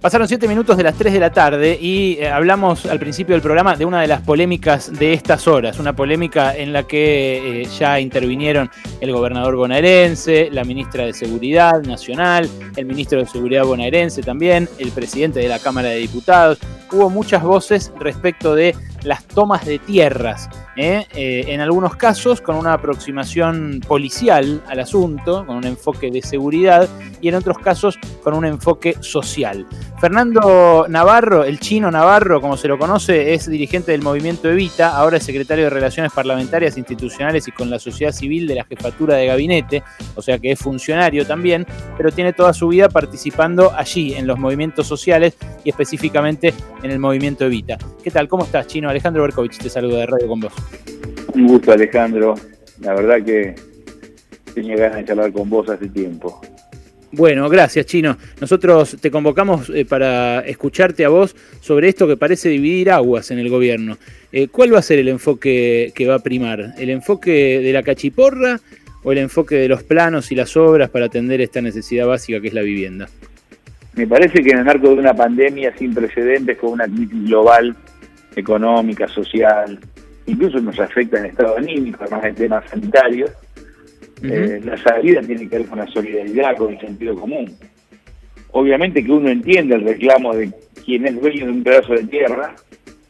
Pasaron siete minutos de las 3 de la tarde y eh, hablamos al principio del programa de una de las polémicas de estas horas, una polémica en la que eh, ya intervinieron el gobernador bonaerense, la ministra de Seguridad Nacional, el ministro de Seguridad bonaerense también, el presidente de la Cámara de Diputados. Hubo muchas voces respecto de las tomas de tierras, ¿eh? Eh, en algunos casos con una aproximación policial al asunto, con un enfoque de seguridad, y en otros casos con un enfoque social. Fernando Navarro, el chino Navarro, como se lo conoce, es dirigente del movimiento Evita, ahora es secretario de Relaciones Parlamentarias, Institucionales y con la sociedad civil de la jefatura de gabinete, o sea que es funcionario también, pero tiene toda su vida participando allí, en los movimientos sociales y específicamente en el movimiento Evita. ¿Qué tal? ¿Cómo estás, chino? Alejandro Berkovich te saluda de Radio con vos. Un gusto, Alejandro. La verdad que tenía ganas de charlar con vos hace tiempo. Bueno, gracias, Chino. Nosotros te convocamos eh, para escucharte a vos sobre esto que parece dividir aguas en el gobierno. Eh, ¿Cuál va a ser el enfoque que va a primar? ¿El enfoque de la cachiporra o el enfoque de los planos y las obras para atender esta necesidad básica que es la vivienda? Me parece que en el marco de una pandemia sin precedentes, con una crisis global económica, social, incluso nos afecta en estado anímico, además de temas sanitarios. Eh, la salida tiene que ver con la solidaridad, con el sentido común. Obviamente que uno entiende el reclamo de quien es dueño de un pedazo de tierra,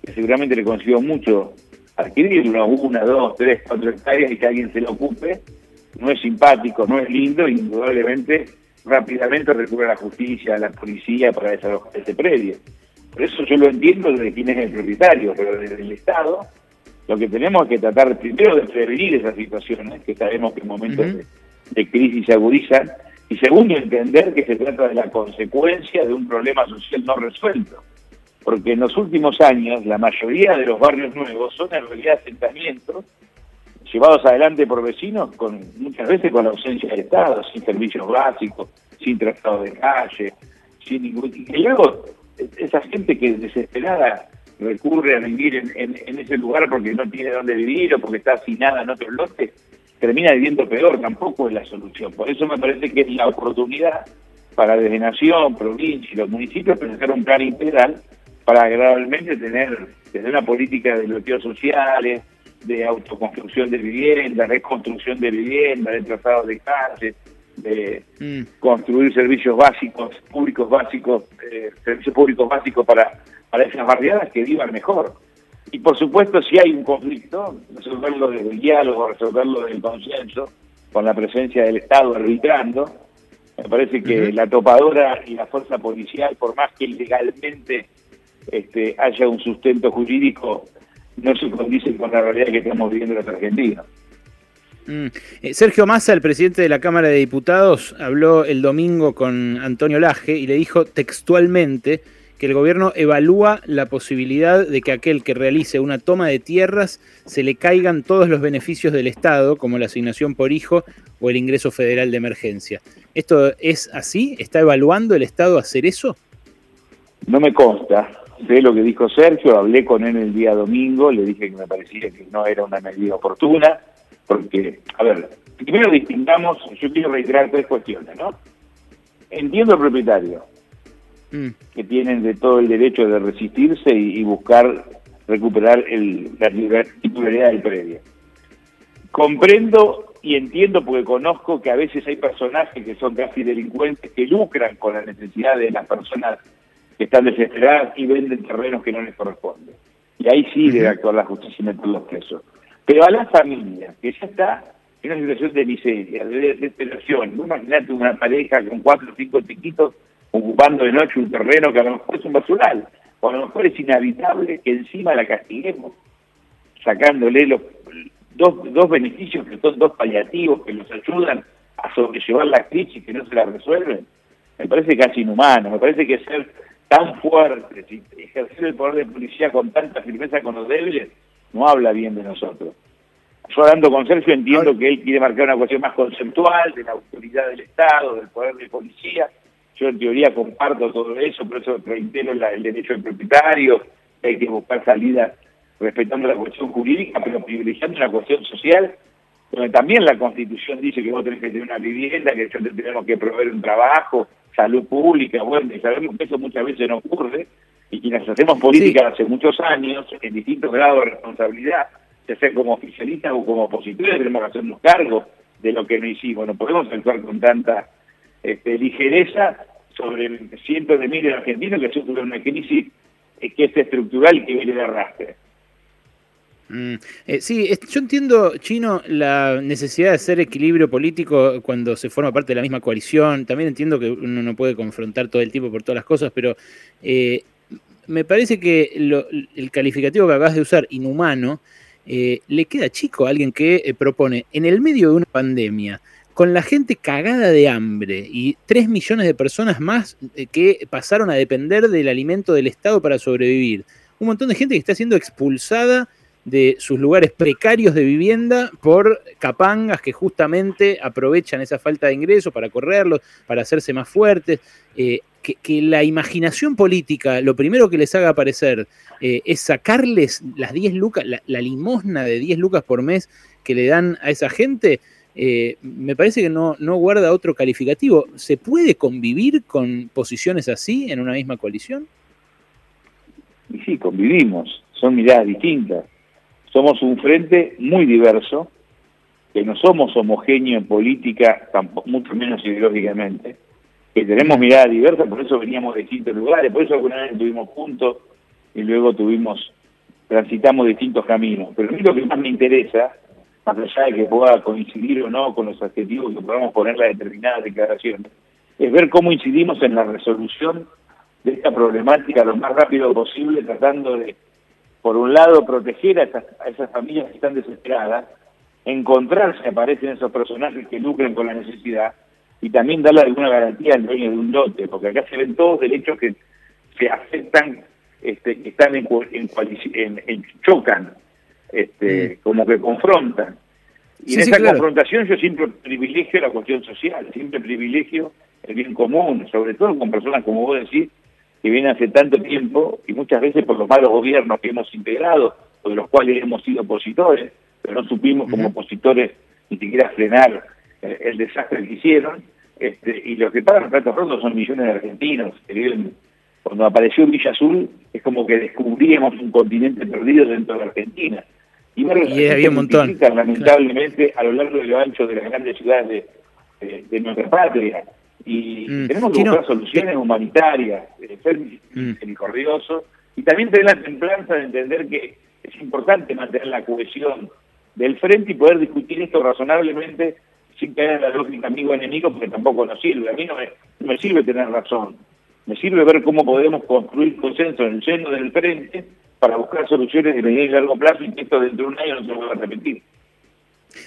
que seguramente le consiguió mucho adquirirlo, una, dos, tres, cuatro hectáreas y que alguien se lo ocupe, no es simpático, no es lindo, y indudablemente rápidamente recurre a la justicia, a la policía para desalojar ese predio. Por eso yo lo entiendo desde quién es el propietario, pero desde el Estado lo que tenemos es que tratar primero de prevenir esas situaciones, que sabemos que en momentos de, crisis se agudizan, y segundo, entender que se trata de la consecuencia de un problema social no resuelto. Porque en los últimos años la mayoría de los barrios nuevos son en realidad asentamientos llevados adelante por vecinos con muchas veces con la ausencia del Estado, sin servicios básicos, sin tratado de calle, sin ningún... Y luego esa gente que desesperada recurre a vivir en, ese lugar porque no tiene dónde vivir o porque está nada en otro lote, termina viviendo peor, tampoco es la solución. Por eso me parece que es la oportunidad para desde Nación, provincia y los municipios pensar un plan integral para gradualmente tener desde una política de bloqueos sociales, de autoconstrucción de vivienda, reconstrucción de vivienda, de trazados de calles, de mm. construir servicios básicos, públicos básicos, eh, servicios públicos básicos para, para esas barriadas que vivan mejor. Y por supuesto, si hay un conflicto, resolverlo desde el diálogo, resolverlo desde el consenso, con la presencia del Estado arbitrando. Me parece que la topadora y la fuerza policial, por más que legalmente este, haya un sustento jurídico, no se condice con la realidad que estamos viviendo los argentinos. Mm. Eh, Sergio Massa, el presidente de la Cámara de Diputados, habló el domingo con Antonio Laje y le dijo textualmente que el gobierno evalúa la posibilidad de que aquel que realice una toma de tierras se le caigan todos los beneficios del Estado, como la asignación por hijo o el ingreso federal de emergencia. ¿Esto es así? ¿Está evaluando el Estado hacer eso? No me consta. Sé lo que dijo Sergio, hablé con él el día domingo, le dije que me parecía que no era una medida oportuna porque, a ver, primero distingamos, yo quiero reiterar tres cuestiones, ¿no? Entiendo al propietario, mm. que tienen de todo el derecho de resistirse y, buscar recuperar el, la titularidad del predio. Comprendo y entiendo porque conozco que a veces hay personajes que son casi delincuentes que lucran con la necesidad de las personas que están desesperadas y venden terrenos que no les corresponden. Y ahí sí debe actuar la justicia y meter los presos. Pero a la familia, que ya está en una situación de miseria, de desesperación, imagínate una pareja con cuatro o cinco chiquitos ocupando de noche un terreno que a lo mejor es un basural, o a lo mejor es inhabitable, que encima la castiguemos, sacándole los dos, dos beneficios que son dos paliativos que nos ayudan a sobrellevar la crisis que no se la resuelven, me parece casi inhumano, me parece que ser tan fuerte, ejercer el poder de policía con tanta firmeza con los débiles, no habla bien de nosotros. Yo hablando con Sergio entiendo que él quiere marcar una cuestión más conceptual de la autoridad del Estado, del poder de policía. Yo en teoría comparto todo eso, por eso reitero el derecho del propietario, hay que buscar salidas respetando la cuestión jurídica, pero privilegiando la cuestión social, donde también la Constitución dice que vos tenés que tener una vivienda, que nosotros tenemos que proveer un trabajo, salud pública, bueno, y sabemos que eso muchas veces no ocurre, y quienes hacemos política hace muchos años, en distintos grados de responsabilidad, ya sea como oficialistas o como opositores, tenemos que hacernos cargo de lo que no hicimos. No podemos actuar con tanta este, ligereza sobre cientos de miles de argentinos que sufren una crisis eh, que es estructural y que viene de arrastre. Mm, eh, sí, yo entiendo, Chino, la necesidad de hacer equilibrio político cuando se forma parte de la misma coalición. También entiendo que uno no puede confrontar todo el tiempo por todas las cosas, pero eh, me parece que el calificativo que acabas de usar, inhumano, eh, le queda chico a alguien que eh, propone en el medio de una pandemia, con la gente cagada de hambre y 3 millones de personas más eh, que pasaron a depender del alimento del Estado para sobrevivir. Un montón de gente que está siendo expulsada de sus lugares precarios de vivienda por capangas que justamente aprovechan esa falta de ingresos para correrlos, para hacerse más fuertes. Que, la imaginación política, lo primero que les haga aparecer eh, es sacarles las 10 lucas, la, limosna de 10 lucas por mes que le dan a esa gente, eh, me parece que no, no guarda otro calificativo. ¿Se puede convivir con posiciones así en una misma coalición? Sí, convivimos, son miradas distintas somos un frente muy diverso, que no somos homogéneos en política, tampoco, mucho menos ideológicamente, tenemos mirada diversa, por eso veníamos de distintos lugares, por eso alguna vez estuvimos juntos y luego tuvimos, transitamos distintos caminos. Pero a mí lo que más me interesa, más allá de que pueda coincidir o no con los adjetivos que podamos poner las determinadas declaraciones, es ver cómo incidimos en la resolución de esta problemática lo más rápido posible, tratando de por un lado, proteger a esas, familias que están desesperadas, encontrarse, aparecen esos personajes que lucren con la necesidad, y también darle alguna garantía al dueño de un lote, porque acá se ven todos derechos que se aceptan, este, que están en, en, chocan, este, mm. como que confrontan. Y en esa confrontación yo siempre privilegio la cuestión social, siempre privilegio el bien común, sobre todo con personas como vos decís, que viene hace tanto tiempo y muchas veces por los malos gobiernos que hemos integrado o de los cuales hemos sido opositores, pero no supimos como opositores ni siquiera frenar el desastre que hicieron. Este, y los que pagan los platos rotos son millones de argentinos Cuando apareció Villa Azul es como que descubríamos un continente perdido dentro de Argentina. Y, había un montón. Lamentablemente a lo largo y lo ancho de las grandes ciudades de, de nuestra patria y mm. tenemos que buscar soluciones humanitarias, eh, ser mm. misericordiosos y también tener la templanza de entender que es importante mantener la cohesión del frente y poder discutir esto razonablemente sin caer en la lógica amigo-enemigo porque tampoco nos sirve. A mí no me, sirve tener razón, me sirve ver cómo podemos construir consenso en el seno del frente para buscar soluciones de medio y largo plazo y que esto dentro de un año no se vuelva a repetir.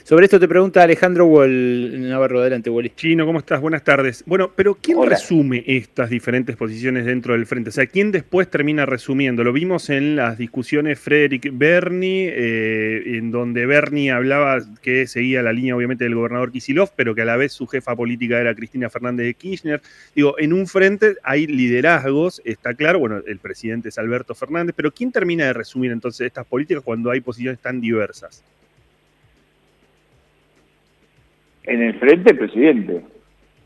Sobre esto te pregunta Alejandro Wall, Navarro, adelante, Wally. Chino, ¿cómo estás? Buenas tardes. Bueno, pero ¿quién resume estas diferentes posiciones dentro del frente? O sea, ¿quién después termina resumiendo? Lo vimos en las discusiones Frederick Bernie, eh, en donde Bernie hablaba que seguía la línea, obviamente, del gobernador Kisilov, pero que a la vez su jefa política era Cristina Fernández de Kirchner. Digo, en un frente hay liderazgos, está claro, bueno, el presidente es Alberto Fernández, pero ¿quién termina de resumir entonces estas políticas cuando hay posiciones tan diversas? En el frente, el presidente.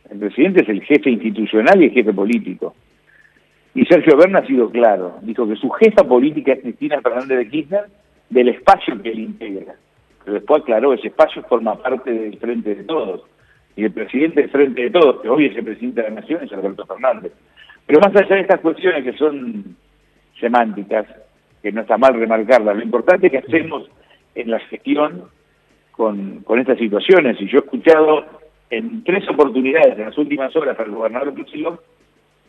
El presidente es el jefe institucional y el jefe político. Y Sergio Berna ha sido claro. Dijo que su jefa política es Cristina Fernández de Kirchner del espacio que él integra. Pero después aclaró, ese espacio forma parte del frente de todos. Y el presidente del frente de todos, que hoy es el presidente de la Nación, es Alberto Fernández. Pero más allá de estas cuestiones que son semánticas, que no está mal remarcarlas, lo importante que hacemos en la gestión con, con estas situaciones. Y yo he escuchado en tres oportunidades en las últimas horas al gobernador Puchilov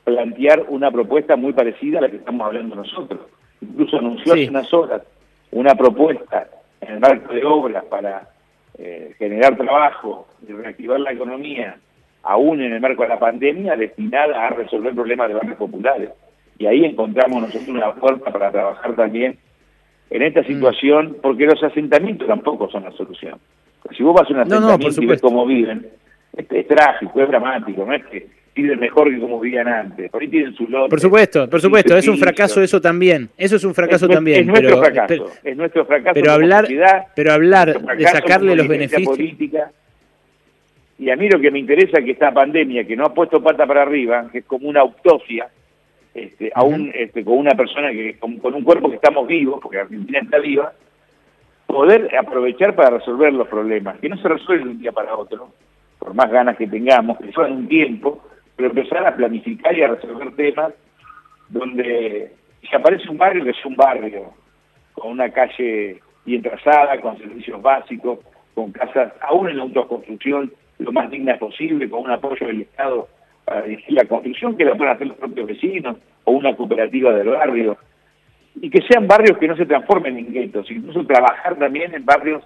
plantear una propuesta muy parecida a la que estamos hablando nosotros. Incluso anunció hace unas horas una propuesta en el marco de obras para eh, generar trabajo y reactivar la economía, aún en el marco de la pandemia, destinada a resolver problemas de barrios populares. Y ahí encontramos nosotros una forma para trabajar también en esta mm. situación, porque los asentamientos tampoco son la solución. si vos vas a un asentamiento y ves cómo viven, es, trágico, es dramático, no es que viven mejor que como vivían antes. Por ahí tienen su lote. Por supuesto, por supuesto, es un fracaso eso también. Eso es un fracaso también. Es nuestro fracaso, es nuestro fracaso. Pero hablar, pero hablar de sacarle los beneficios. Y a mí lo que me interesa es que esta pandemia, que no ha puesto pata para arriba, que es como una autopsia, este, aún este, con una persona que con, un cuerpo que estamos vivos, porque Argentina está viva, poder aprovechar para resolver los problemas, que no se resuelven de un día para otro, por más ganas que tengamos, que llevan un tiempo, pero empezar a planificar y a resolver temas donde si aparece un barrio que es un barrio, con una calle bien trazada, con servicios básicos, con casas, aún en la autoconstrucción, lo más digna posible, con un apoyo del Estado para dirigir la construcción, que la puedan hacer los propios vecinos, o una cooperativa del barrio, y que sean barrios que no se transformen en guetos, incluso trabajar también en barrios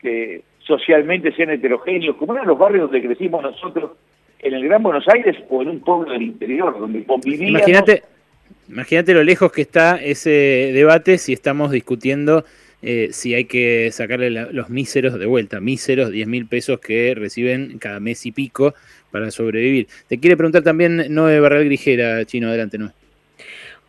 que socialmente sean heterogéneos, como eran los barrios donde crecimos nosotros en el Gran Buenos Aires o en un pueblo del interior, donde convivíamos... Imagínate lo lejos que está ese debate si estamos discutiendo eh, si hay que sacarle los míseros de vuelta, míseros 10 mil pesos que reciben cada mes y pico para sobrevivir. Te quiere preguntar también Noé Barral Grijera, Chino, adelante, Noé.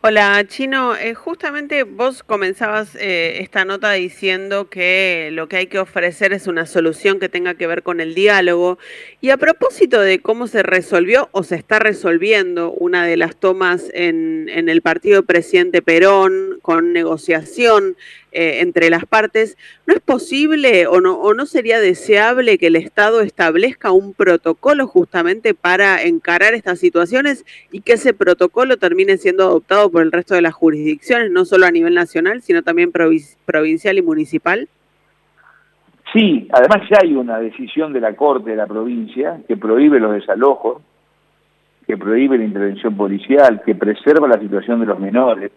Hola, Chino. Eh, justamente vos comenzabas eh, esta nota diciendo que lo que hay que ofrecer es una solución que tenga que ver con el diálogo. Y a propósito de cómo se resolvió o se está resolviendo una de las tomas en, en el partido presidente Perón con negociación eh, entre las partes, ¿no es posible o no, o no sería deseable que el Estado establezca un protocolo justamente para encarar estas situaciones y que ese protocolo termine siendo adoptado por el resto de las jurisdicciones, no solo a nivel nacional, sino también provincial y municipal? Sí, además ya hay una decisión de la Corte de la provincia que prohíbe los desalojos, que prohíbe la intervención policial, que preserva la situación de los menores,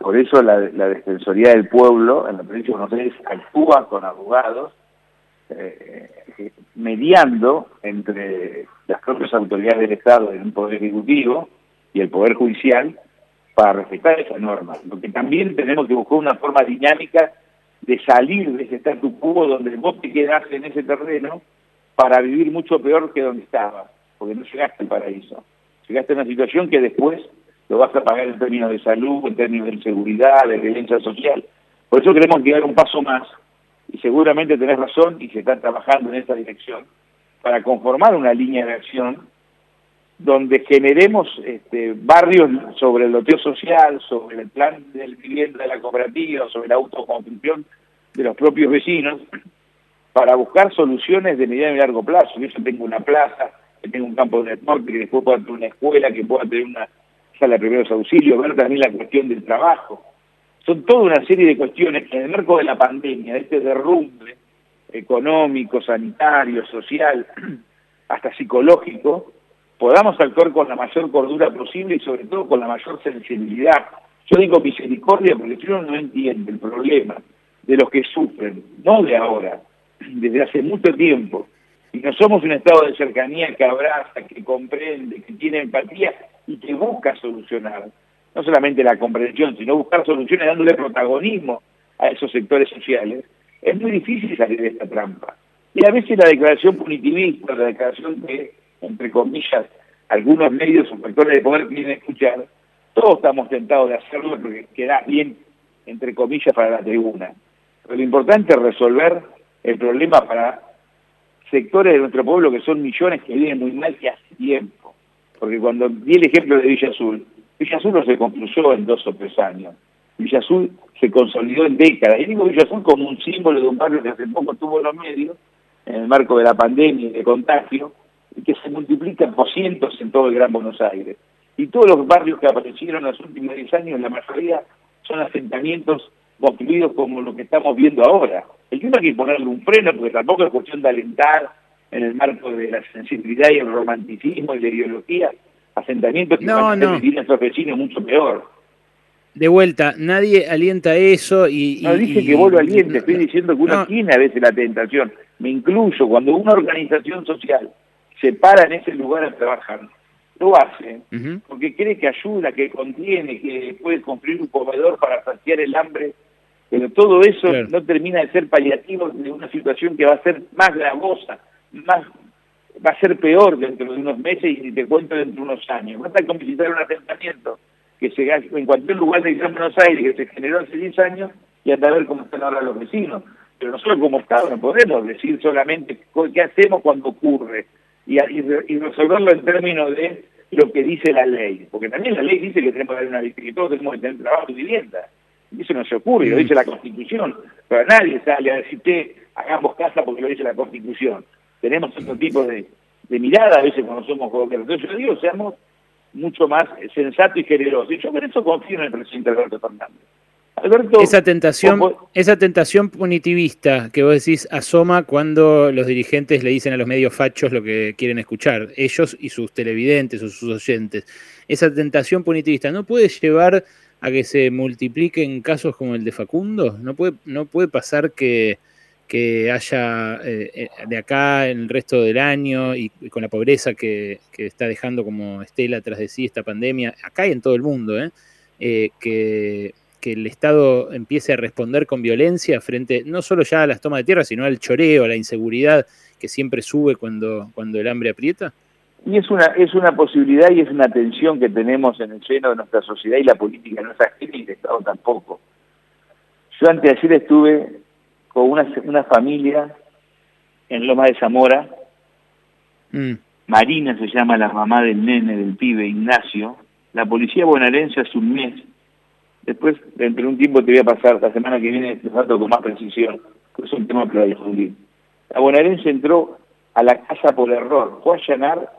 por eso la, Defensoría del Pueblo en la provincia de Buenos Aires actúa con abogados, eh, mediando entre las propias autoridades del Estado, en un Poder Ejecutivo y el Poder Judicial, para respetar esa norma. Lo que también tenemos que buscar una forma dinámica de salir de ese statu quo donde vos te quedás en ese terreno para vivir mucho peor que donde estabas, porque no llegaste al paraíso. Llegaste a una situación que después lo vas a pagar en términos de salud, en términos de seguridad, de violencia social. Por eso queremos que dar un paso más, y seguramente tenés razón, y se está trabajando en esta dirección, para conformar una línea de acción donde generemos este, barrios sobre el loteo social, sobre el plan de vivienda de la cooperativa, sobre la autoconstrucción de los propios vecinos, para buscar soluciones de mediano y largo plazo. Yo tengo una plaza, que tengo un campo de deporte, que después pueda tener una escuela, que pueda tener una la de primeros auxilios, ver también la cuestión del trabajo. Son toda una serie de cuestiones en el marco de la pandemia, de este derrumbe económico, sanitario, social, hasta psicológico, podamos actuar con la mayor cordura posible y sobre todo con la mayor sensibilidad. Yo digo misericordia porque uno no entiende el problema de los que sufren, no de ahora, desde hace mucho tiempo, y no somos un estado de cercanía que abraza, que comprende, que tiene empatía, y que busca solucionar, no solamente la comprensión, sino buscar soluciones dándole protagonismo a esos sectores sociales, es muy difícil salir de esta trampa. Y a veces la declaración punitivista, la declaración que, entre comillas, algunos medios o factores de poder quieren escuchar, todos estamos tentados de hacerlo porque queda bien, entre comillas, para la tribuna. Pero lo importante es resolver el problema para sectores de nuestro pueblo que son millones que viven muy mal que hace tiempo porque cuando di el ejemplo de Villa Azul, Villa Azul no se construyó en dos o tres años. Villa Azul se consolidó en décadas. Y digo Villa Azul como un símbolo de un barrio que hace poco tuvo los medios, en el marco de la pandemia y de contagio, y que se multiplica por cientos en todo el Gran Buenos Aires. Y todos los barrios que aparecieron en los últimos 10 años, la mayoría son asentamientos construidos como lo que estamos viendo ahora. El tema hay que ponerle un freno, porque tampoco es cuestión de alentar en el marco de la sensibilidad y el romanticismo y la ideología, asentamientos que no, van a vivir nuestros vecinos mucho peor. De vuelta, nadie alienta eso y... No dije que vos lo alientes, estoy diciendo que uno tiene a veces la tentación, me incluyo, cuando una organización social se para en ese lugar a trabajar, lo hace porque cree que ayuda, que contiene, que puede construir un comedor para saciar el hambre, pero todo eso no termina de ser paliativo de una situación que va a ser más gravosa, más va a ser peor dentro de unos meses y te cuento dentro de unos años. Basta con visitar un asentamiento que se en cualquier lugar de Gran Buenos Aires que se generó hace 10 años y anda a ver cómo están ahora los vecinos. Pero nosotros como Estado no podemos decir solamente qué hacemos cuando ocurre y, y, resolverlo en términos de lo que dice la ley. Porque también la ley dice que tenemos que una que todos tenemos que tener trabajo y vivienda. Y eso no se ocurre, lo dice la Constitución. Pero nadie sale a decirte, hagamos casa porque lo dice la Constitución. Tenemos otro tipo de, de mirada a veces cuando somos gobiernos. Entonces yo digo, seamos mucho más sensatos y generosos. Y yo por eso confío en el presidente Alberto Fernández. Alberto, esa tentación, esa tentación punitivista que vos decís asoma cuando los dirigentes le dicen a los medios fachos lo que quieren escuchar, ellos y sus televidentes o sus oyentes. Esa tentación punitivista no puede llevar a que se multipliquen casos como el de Facundo. No puede, no puede pasar que, que haya eh, eh, de acá el resto del año y, con la pobreza que, está dejando como estela tras de sí esta pandemia, acá y en todo el mundo, ¿eh? que, que, el Estado empiece a responder con violencia frente no solo ya a las tomas de tierra, sino al choreo, a la inseguridad que siempre sube cuando, cuando el hambre aprieta? Y es una, es una posibilidad y es una tensión que tenemos en el seno de nuestra sociedad y la política no es ajena y el Estado tampoco. Yo antes de ayer estuve con una, una familia en Loma de Zamora. Mm. Marina se llama la mamá del nene, del pibe, Ignacio. La policía bonaerense hace un mes. Después, dentro de un tiempo te voy a pasar, la semana que viene te falto con más precisión, que es un tema para difundir. La bonaerense entró a la casa por error, fue a allanar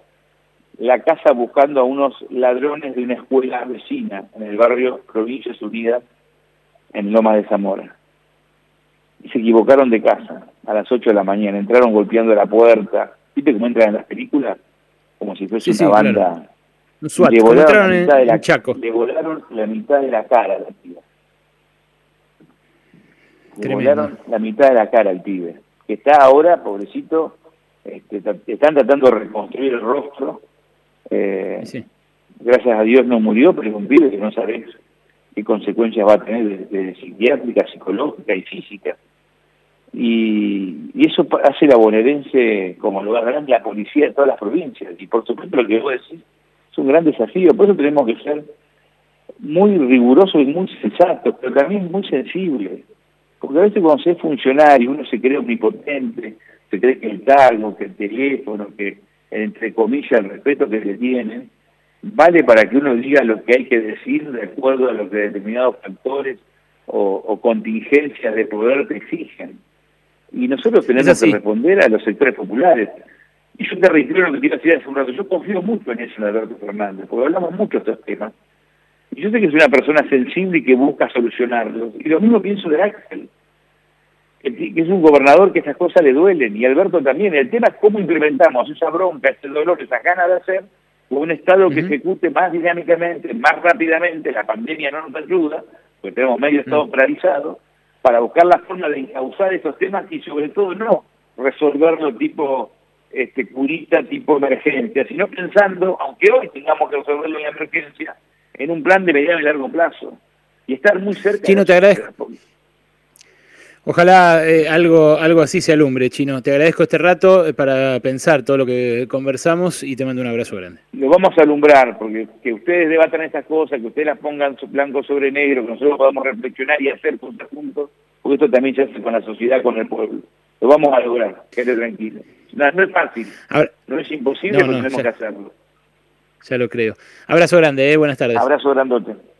la casa buscando a unos ladrones de una escuela vecina en el barrio Provincias Unidas, en Loma de Zamora y se equivocaron de casa a las 8 de la mañana. Entraron golpeando la puerta. ¿Viste cómo entran en las películas? Como si fuese una banda. le volaron, la mitad de la, Chaco. le volaron la mitad de la cara a la tía. Le volaron la mitad de la cara al pibe. Que está ahora, pobrecito, este, están tratando de reconstruir el rostro. Eh, gracias a Dios no murió, pero es un pibe que no sabes qué consecuencias va a tener desde psiquiátrica, psicológica y física. Y, eso hace la bonaerense como lugar grande la policía de todas las provincias. Y por supuesto lo que voy a decir es un gran desafío. Por eso tenemos que ser muy rigurosos y muy sensatos, pero también muy sensibles. Porque a veces cuando se es funcionario uno se cree omnipotente, se cree que el cargo, que el teléfono, que entre comillas el respeto que le tienen, vale para que uno diga lo que hay que decir de acuerdo a lo que determinados factores o, o contingencias de poder te exigen. Y nosotros tenemos que responder a los sectores populares. Y yo te reitero lo que quiero decir hace un rato. Yo confío mucho en eso, en Alberto Fernández, porque hablamos mucho de estos temas. Y yo sé que es una persona sensible y que busca solucionarlos. Y lo mismo pienso de Axel, que es un gobernador que esas cosas le duelen. Y Alberto también. El tema es cómo implementamos esa bronca, ese dolor, esa ganas de hacer, con un Estado que ejecute más dinámicamente, más rápidamente. La pandemia no nos ayuda, porque tenemos medio Estado paralizado para buscar la forma de encauzar esos temas y sobre todo no resolverlo tipo este curita, tipo emergencia, sino pensando, aunque hoy tengamos que resolverlo en emergencia, en un plan de mediano y largo plazo. Y estar muy cerca. Chino, te agradezco. Ojalá eh, algo, algo así se alumbre, Chino. Te agradezco este rato eh, para pensar todo lo que conversamos y te mando un abrazo grande. Lo vamos a alumbrar, porque que ustedes debatan estas cosas, que ustedes las pongan blanco sobre negro, que nosotros podamos reflexionar y hacer cosas juntos, porque esto también se hace con la sociedad, con el pueblo. Lo vamos a lograr, quédate tranquilo. No, es fácil, no es imposible, pero tenemos que hacerlo. Ya lo creo. Abrazo grande, ¿eh? buenas tardes. Abrazo grandote.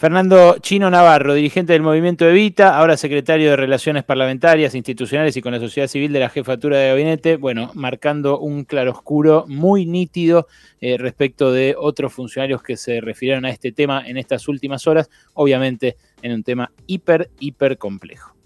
Fernando Chino Navarro, dirigente del movimiento Evita, ahora secretario de Relaciones Parlamentarias, Institucionales y con la sociedad civil de la jefatura de gabinete, bueno, marcando un claroscuro muy nítido eh, respecto de otros funcionarios que se refirieron a este tema en estas últimas horas, obviamente en un tema hiper, hiper complejo.